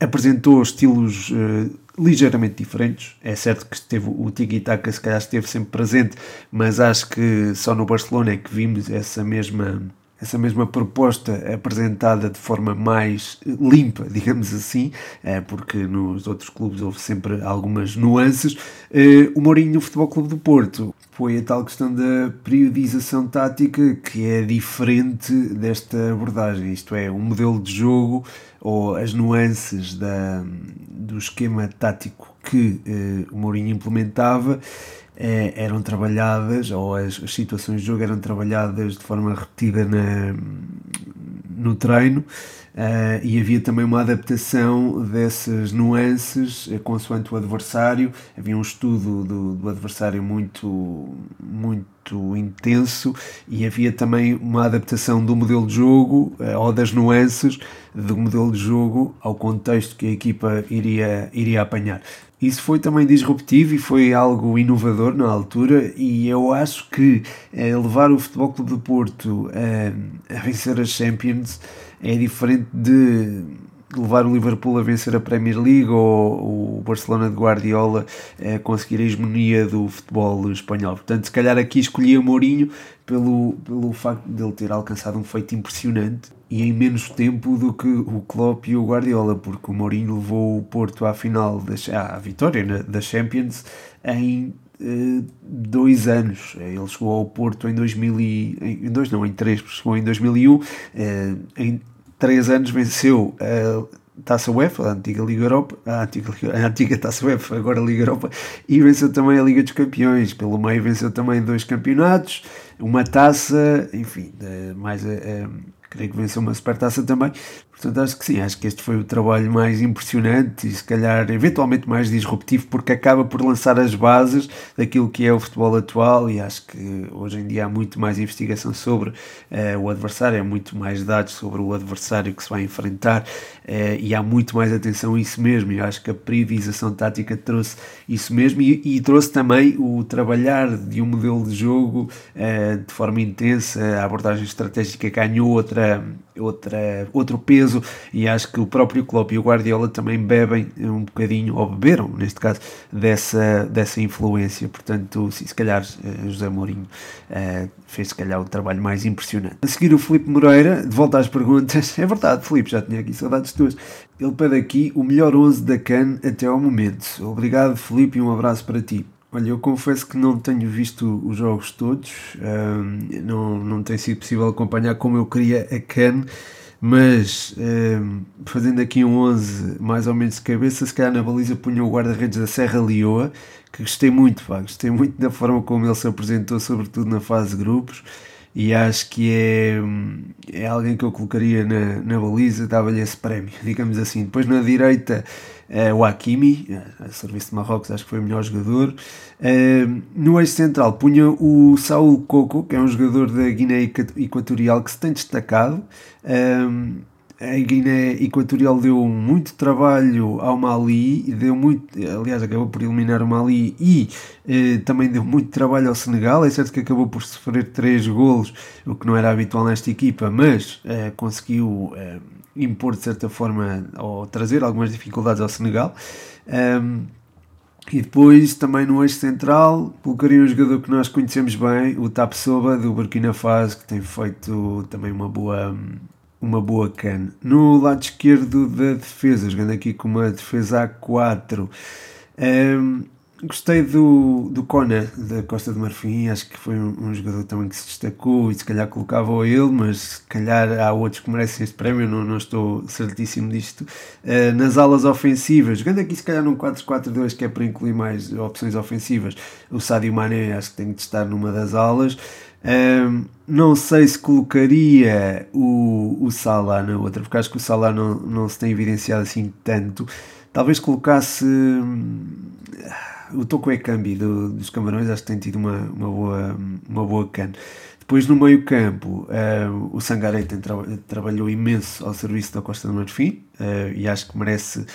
apresentou estilos uh, ligeiramente diferentes. É certo que esteve, o tiki-taka se calhar esteve sempre presente, mas acho que só no Barcelona é que vimos essa mesma essa mesma proposta apresentada de forma mais limpa, digamos assim, é, porque nos outros clubes houve sempre algumas nuances. É, o Mourinho no Futebol Clube do Porto foi a tal questão da periodização tática que é diferente desta abordagem, isto é, um modelo de jogo ou as nuances da, do esquema tático que eh, o Mourinho implementava é, eram trabalhadas, ou as, as, situações de jogo eram trabalhadas de forma repetida na, no treino, uh, e havia também uma adaptação dessas nuances uh, consoante o adversário. Havia um estudo do, do adversário muito, muito intenso, e havia também uma adaptação do modelo de jogo uh, ou das nuances do modelo de jogo ao contexto que a equipa iria, iria apanhar. Isso foi também disruptivo e foi algo inovador na altura e eu acho que eh, levar o Futebol Clube do Porto a, a vencer as Champions é diferente de levar o Liverpool a vencer a Premier League ou o Barcelona de Guardiola a conseguir a hegemonia do futebol espanhol. Portanto, se calhar aqui escolhia Mourinho pelo, pelo facto de ele ter alcançado um feito impressionante e em menos tempo do que o Klopp e o Guardiola, porque o Mourinho levou o Porto à final, da, à vitória da Champions em uh, dois anos. Ele chegou ao Porto em 2000 e, em dois não, em três, chegou em 2001, uh, eh, em três anos venceu a Taça UEFA, a antiga Liga Europa, a antiga, a antiga Taça UEFA, agora Liga Europa, e venceu também a Liga dos Campeões. Pelo meio venceu também dois campeonatos, uma taça, enfim, mais a, a, creio que venceu uma supertaça também. Portanto, acho que sim, acho que este foi o trabalho mais impressionante e se calhar eventualmente mais disruptivo porque acaba por lançar as bases daquilo que é o futebol atual e acho que hoje em dia há muito mais investigação sobre uh, o adversário, há muito mais dados sobre o adversário que se vai enfrentar uh, e há muito mais atenção a isso mesmo. E acho que a priorização tática trouxe isso mesmo e, e trouxe também o trabalhar de um modelo de jogo uh, de forma intensa, a abordagem estratégica ganhou outra outra, outro peso e acho que o próprio Klopp e o Guardiola também bebem um bocadinho, ou beberam neste caso, dessa, dessa influência, portanto se, se calhar eh, José Mourinho uh, fez se calhar o trabalho mais impressionante. A seguir o Felipe Moreira, de volta às perguntas, é verdade Felipe, já tinha aqui saudades tuas, ele pede aqui o melhor 11 da CAN até ao momento. Obrigado Felipe e um abraço para ti. Olha, eu confesso que não tenho visto os jogos todos, um, não, não tem sido possível acompanhar como eu queria a Can, mas um, fazendo aqui um 11 mais ou menos de cabeça, se calhar na baliza punha o guarda-redes da Serra Leoa, que gostei muito, pá, gostei muito da forma como ele se apresentou, sobretudo na fase de grupos, e acho que é, é alguém que eu colocaria na, na baliza, dava-lhe esse prémio, digamos assim. Depois na direita é, o Hakimi, a serviço de Marrocos, acho que foi o melhor jogador. É, no eixo central punha o Saul Coco, que é um jogador da Guiné Equatorial que se tem destacado. É, a Guiné Equatorial deu muito trabalho ao Mali, deu muito, aliás, acabou por eliminar o Mali e eh, também deu muito trabalho ao Senegal. É certo que acabou por sofrer três golos, o que não era habitual nesta equipa, mas eh, conseguiu eh, impor de certa forma ou trazer algumas dificuldades ao Senegal. Um, e depois também no eixo central colocaria um jogador que nós conhecemos bem, o Tapsoba do Burkina Faso, que tem feito também uma boa uma boa can. No lado esquerdo da defesa, jogando aqui com uma defesa A4, um, Gostei do, do Kona da Costa do Marfim, acho que foi um, um, jogador também que se destacou e se calhar colocava ele, mas se calhar há outros que merecem este prémio, não, não estou certíssimo disto. Uh, nas alas ofensivas, jogando aqui se calhar num 4-4-2 que é para incluir mais opções ofensivas, o Sadio Mané acho que tem de estar numa das alas. Uh, não sei se colocaria o, o Salah na outra, porque acho que o Salah não, não se tem evidenciado assim tanto. Talvez colocasse. Hum, o Toko Ekambi do, dos Camarões acho que tem tido uma, uma, boa, uma boa can. Depois no meio campo, uh, o Sangaré tra trabalhou imenso ao serviço da Costa do Marfim uh, e acho que merece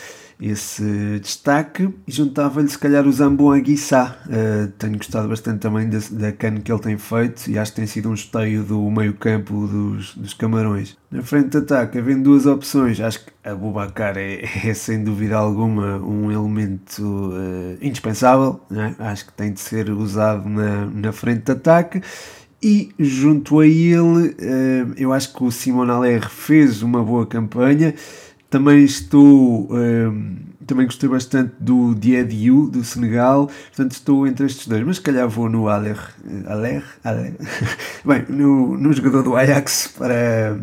esse destaque e juntava-lhe se calhar o Zambo Anguissá. Uh, tenho gostado bastante também da, da que ele tem feito e acho que tem sido um esteio do meio campo dos, dos Camarões. Na frente de ataque, havendo duas opções, acho que a Bubacar é, é sem dúvida alguma um elemento uh, indispensável, né? acho que tem de ser usado na, na frente de ataque. E junto a ele, uh, eu acho que o Simon Aller fez uma boa campanha. Também estou. Um, também gostei bastante do Diediu do Senegal, portanto estou entre estes dois, mas se calhar vou no Aller, Aller, Aller. bem, no, no jogador do Ajax para,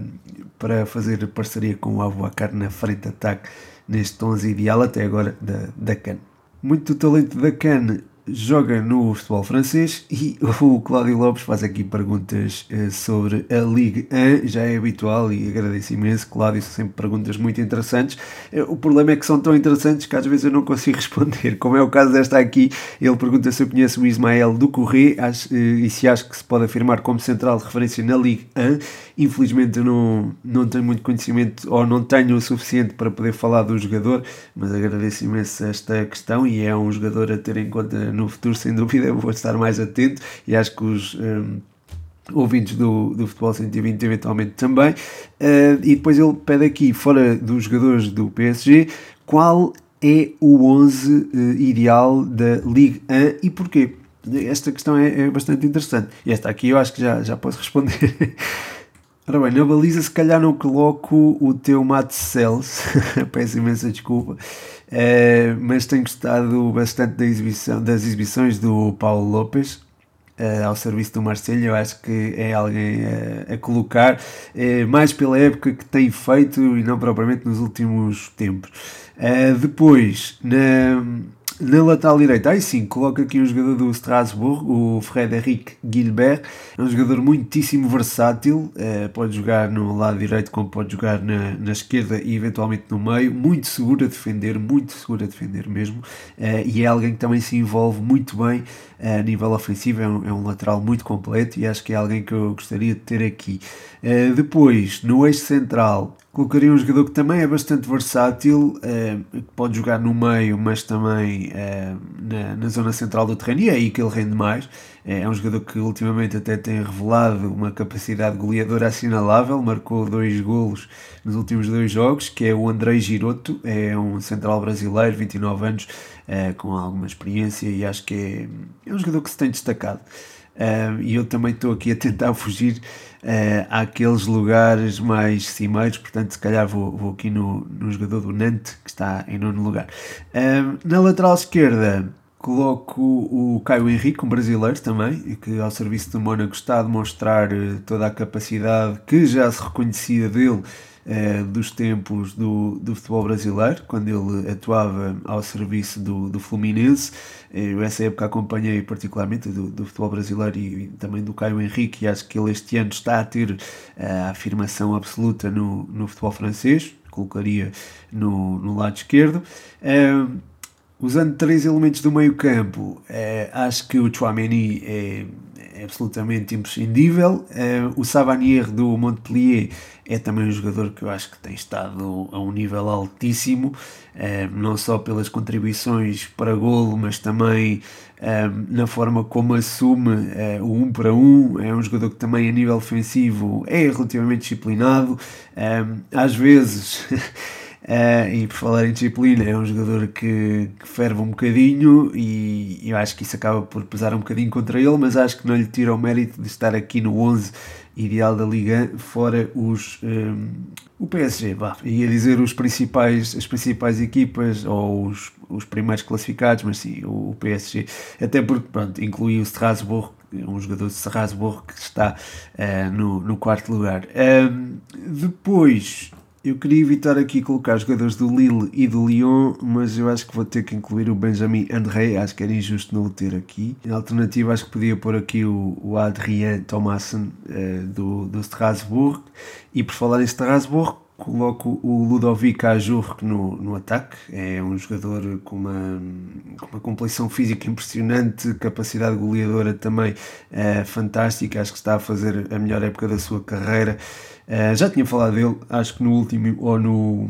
para fazer parceria com o Abuacar na frente de ataque neste 11 ideal até agora da, da CAN. Muito talento da CAN joga no futebol francês e o Cláudio Lopes faz aqui perguntas uh, sobre a Ligue 1, já é habitual e agradeço imenso, Cláudio, são sempre perguntas muito interessantes. Uh, o problema é que são tão interessantes que às vezes eu não consigo responder, como é o caso desta aqui, ele pergunta se eu conheço o Ismael do Corrê uh, e se acho que se pode afirmar como central de referência na Ligue 1. Infelizmente eu não, não tenho muito conhecimento ou não tenho o suficiente para poder falar do jogador, mas agradeço imenso esta questão e é um jogador a ter em conta no futuro, sem dúvida, vou estar mais atento e acho que os. Um, ouvintes do, do Futebol 120 eventualmente também. Uh, e depois ele pede aqui, fora dos jogadores do PSG, qual é o 11 uh, ideal da Ligue 1 e porquê? Esta questão é, é, bastante interessante. E esta aqui eu acho que já, já posso responder. Ora bem, na baliza se calhar não coloco o teu Matt Cells, peço imensa desculpa, uh, mas tenho gostado bastante da exibição, das exibições do Paulo Lopes, Uh, ao serviço do Marcelo, eu acho que é alguém uh, a colocar, mais pela época que tem feito e não propriamente nos últimos tempos. depois, na, na lateral direita, aí sim, coloca aqui um jogador do Strasbourg, o Frederic Gilbert, é um jogador muitíssimo versátil, eh, pode jogar no lado direito como pode jogar na, na esquerda e eventualmente no meio, muito seguro a defender, muito seguro a defender mesmo, eh, e é alguém que também se envolve muito bem a nível ofensivo, é um, é um lateral muito completo e acho que é alguém que eu gostaria de ter aqui. depois, no eixo central, Colocaria um jogador que também é bastante versátil, eh, que pode jogar no meio, mas também eh, na, na, zona central do terreno, e é aí que ele rende mais. É, é um jogador que ultimamente até tem revelado uma capacidade goleadora assinalável, marcou dois golos nos últimos dois jogos, que é o Andrei Giroto, é um central brasileiro, 29 anos, eh, com alguma experiência, e acho que é, é um jogador que se tem destacado. e eu também estou aqui a tentar fugir uh, àqueles lugares mais cimeiros, portanto, se calhar vou, vou aqui no, no jogador do Nantes, que está em nono lugar. Na lateral esquerda, coloco o Caio Henrique, um brasileiro também, que ao serviço do Mónaco está a demonstrar eh, toda a capacidade que já se reconhecia dele eh, dos tempos do, do futebol brasileiro, quando ele atuava ao serviço do, do Fluminense. Eu essa época acompanhei particularmente do, do futebol brasileiro e, e, também do Caio Henrique, e acho que ele este ano está a ter eh, a afirmação absoluta no, no futebol francês, colocaria no, no lado esquerdo. Usando três elementos do meio campo, uh, acho que o Chouameni é é absolutamente imprescindível. Uh, o Savanier do Montpellier é também um jogador que eu acho que tem estado a um nível altíssimo, uh, não só pelas contribuições para golo, mas também na forma como assume o um para um. É um jogador que também a nível ofensivo é relativamente disciplinado, às vezes. Uh, e por falar em disciplina, é um jogador que, que ferve um bocadinho e eu acho que isso acaba por pesar um bocadinho contra ele, mas acho que não lhe tira o mérito de estar aqui no 11 ideal da Liga, fora os, um, ehm, o PSG, ia dizer os principais, as principais equipas ou os, os primeiros classificados, mas sim, o, o PSG, até porque pronto, inclui o Strasbourg, um jogador de Strasbourg que está uh, no, no quarto lugar. Um, ehm, depois eu queria evitar aqui colocar jogadores do Lille e do Lyon, mas eu acho que vou ter que incluir o Benjamin André, acho que era injusto não o ter aqui. Em alternativa, acho que podia pôr aqui o, o Adrien Thomassen uh, do, do Strasbourg. E por falar em Strasbourg, coloco o Ludovic Ajour no, no ataque. É um jogador com uma, com uma compleição física impressionante, capacidade goleadora também uh, fantástica. Acho que está a fazer a melhor época da sua carreira. Uh, já tinha falado dele, acho que no último ou no,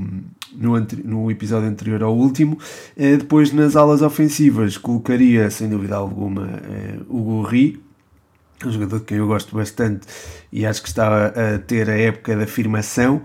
no, no episódio anterior ao último. Uh, depois, nas alas ofensivas, colocaria sem dúvida alguma uh, o Gorri, um jogador de quem eu gosto bastante e acho que está a ter a época da afirmação.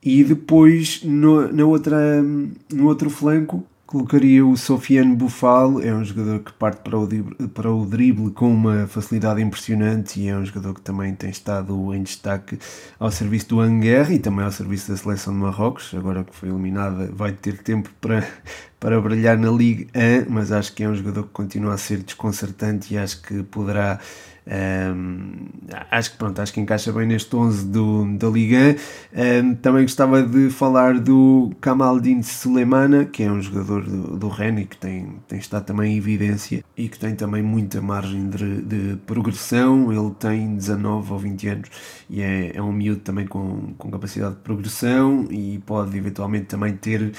E depois, no, na outra, no outro flanco, Colocaria o Sofiane Bufal, é um jogador que parte para o, para o drible com uma facilidade impressionante e é um jogador que também tem estado em destaque ao serviço do Anguer e também ao serviço da seleção de Marrocos. Agora que foi eliminada, vai ter tempo para, para brilhar na Liga 1, mas acho que é um jogador que continua a ser desconcertante e acho que poderá um, acho que pronto, acho que encaixa bem neste 11 do, da Liga. Um, também gostava de falar do Kamaldin Sulemana, que é um jogador do, do Rennes que tem, tem estado também em evidência e que tem também muita margem de, de progressão. Ele tem 19 ou 20 anos e é, é um miúdo também com, com capacidade de progressão e pode eventualmente também ter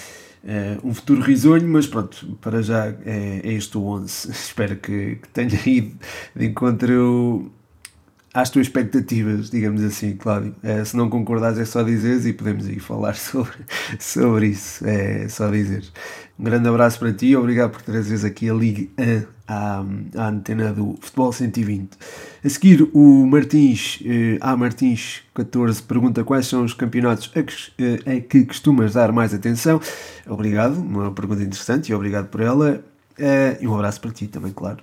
Uh, um futuro risonho, mas pronto, para já é, é este o 11. Espero que, que tenha ido de encontro às tuas expectativas, digamos assim, Cláudio. Uh, se não concordares, é só dizeres e podemos aí falar sobre, sobre isso. É só dizer. Um grande abraço para ti, obrigado por trazeres aqui a Liga à, à antena do Futebol 120. A seguir, o Martins, eh, A Martins 14 pergunta quais são os campeonatos a que, eh, a que costumas dar mais atenção. Obrigado, uma pergunta interessante e obrigado por ela. Eh, e um abraço para ti também, claro.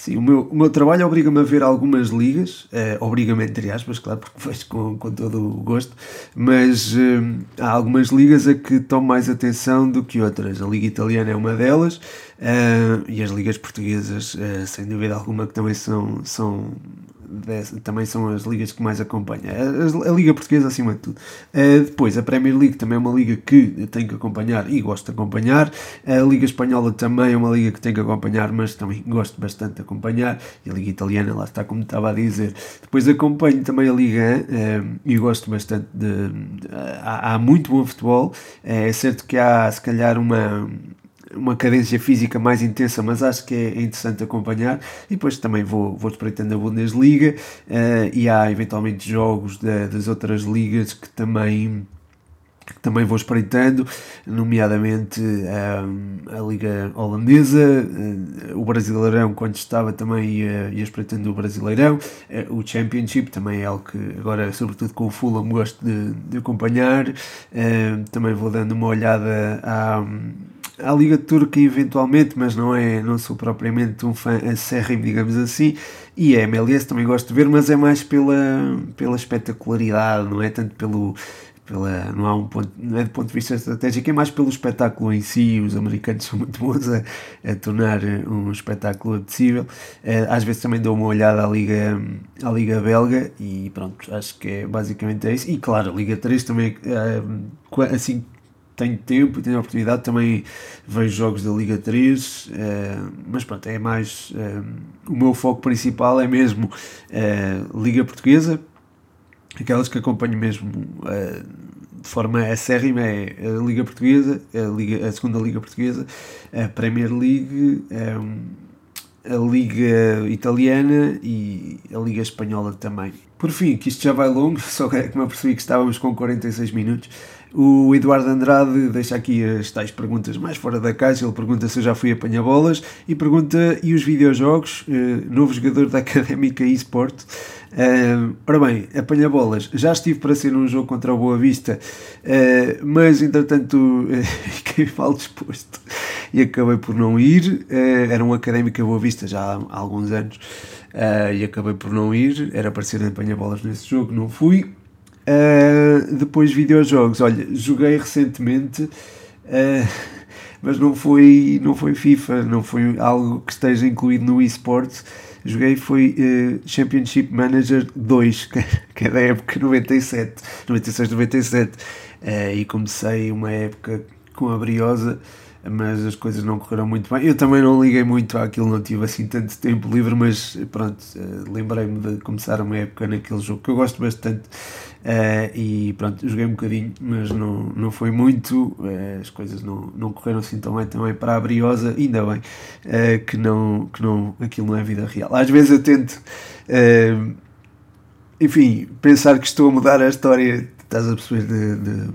Sim, o meu, o meu trabalho obriga-me a ver algumas ligas, eh, obriga-me entre aspas, claro, porque vejo com, com todo o gosto, mas eh, há algumas ligas a que tomo mais atenção do que outras. A Liga Italiana é uma delas eh, e as ligas portuguesas, eh, sem dúvida alguma, que também são, são também são as ligas que mais acompanho. A, a, Liga Portuguesa acima de tudo. Uh, depois, a Premier League também é uma liga que tenho que acompanhar e gosto de acompanhar. A Liga Espanhola também é uma liga que tenho que acompanhar, mas também gosto bastante de acompanhar. E a Liga Italiana, lá está como estava a dizer. Depois acompanho também a Liga uh, e gosto bastante de. há, há, muito bom futebol. Uh, é certo que há, se calhar, uma uma cadência física mais intensa, mas acho que é interessante acompanhar. E depois também vou, vou espreitando a Bundesliga uh, e há eventualmente jogos da, das outras ligas que também também vou espreitando, nomeadamente um, eh, a Liga Holandesa, uh, o Brasileirão, quando estava também ia, ia espreitando o Brasileirão, uh, o Championship também é algo que agora, sobretudo com o Fulham, gosto de, de acompanhar, também vou dando uma olhada à à Liga Turca eventualmente, mas não é, não sou propriamente um fã acérrimo, digamos assim, e a MLS também gosto de ver, mas é mais pela, pela espetacularidade, não é? Tanto pelo pela, não há um ponto, não é do ponto de vista estratégico, é mais pelo espetáculo em si, os americanos são muito bons a, a tornar um espetáculo apetecível, eh, às vezes também dou uma olhada à Liga, à Liga Belga e pronto, acho que é basicamente é isso, e claro, a Liga 3 também, eh, assim tenho tempo e tenho oportunidade, também vejo jogos da Liga 3, uh, eh, mas pronto, é mais. Uh, o meu foco principal é mesmo uh, Liga Portuguesa, aquelas que acompanho mesmo de forma acérrima é a Liga Portuguesa, a, Liga, a segunda Liga Portuguesa, a Premier League. a Liga Italiana e a Liga Espanhola também. Por fim, que isto já vai longo, só que me apercebi que estávamos com 46 minutos. O Eduardo Andrade deixa aqui as tais perguntas mais fora da caixa. Ele pergunta se eu já fui apanhar bolas e pergunta: e os videojogos? Uh, novo jogador da Académica eSport. Uh, ora bem, apanha bolas. Já estive para ser num jogo contra o Boa Vista, uh, mas entretanto fiquei mal disposto e acabei por não ir. Uh, era um Académica Boa Vista já há, alguns anos e acabei por não ir. Era para ser apanhar bolas nesse jogo, não fui. Uh, depois videojogos, olha, joguei recentemente, uh, mas não foi, não foi FIFA, não foi algo que esteja incluído no eSports. Joguei foi uh, Championship Manager 2, que é da época 97, 96, 97. e comecei uma época com a Briosa mas as coisas não correram muito bem. Eu também não liguei muito àquilo, não tive assim tanto tempo livre, mas pronto, lembrei-me de começar uma época naquele jogo que eu gosto bastante uh, e pronto, joguei um bocadinho, mas não, não foi muito, uh, as coisas não, não correram assim tão bem também para a Briosa, ainda bem que, não, que não, aquilo não é vida real. Às vezes eu tento, enfim, pensar que estou a mudar a história, estás a perceber, de, de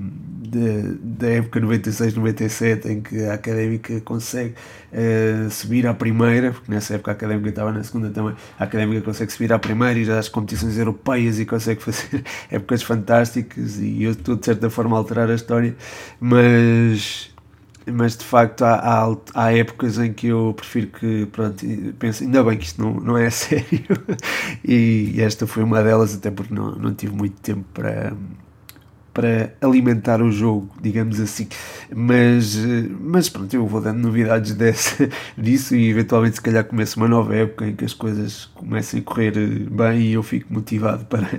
da época 96-97 em que a Académica consegue uh, subir à primeira, porque nessa época a Académica estava na segunda também, a Académica consegue subir à primeira e já às competições europeias e consegue fazer épocas fantásticas e eu estou de certa forma a alterar a história, mas mas de facto há, há, há, épocas em que eu prefiro que, pronto, penso, ainda bem que isto não, não é sério, e esta foi uma delas, até porque não, não tive muito tempo para, para alimentar o jogo, digamos assim. Mas, eh, mas pronto, eu vou dando novidades desse, disso e eventualmente se calhar começo uma nova época em que as coisas comecem a correr bem e eu fico motivado para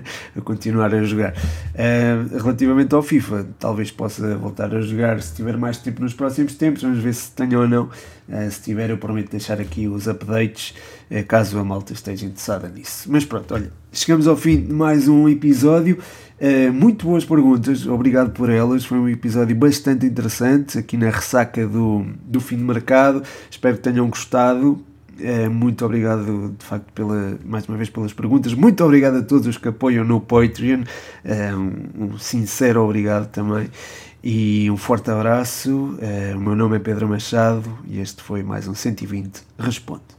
continuar a jogar. Uh, relativamente ao FIFA, talvez possa voltar a jogar se tiver mais tempo nos próximos tempos, vamos ver se tenho ou não. Uh, se tiver, eu prometo deixar aqui os updates uh, caso a malta esteja interessada nisso. Mas pronto, olha, chegamos ao fim de mais um episódio. Uh, muito boas perguntas, obrigado por elas. Foi um episódio bastante interessante aqui na ressaca do, do fim de mercado. Espero que tenham gostado. Uh, muito obrigado, de facto, pela, mais uma vez pelas perguntas. Muito obrigado a todos os que apoiam no Patreon. Uh, um, um, sincero obrigado também. E um forte abraço. o meu nome é Pedro Machado e este foi mais um 120 Responde.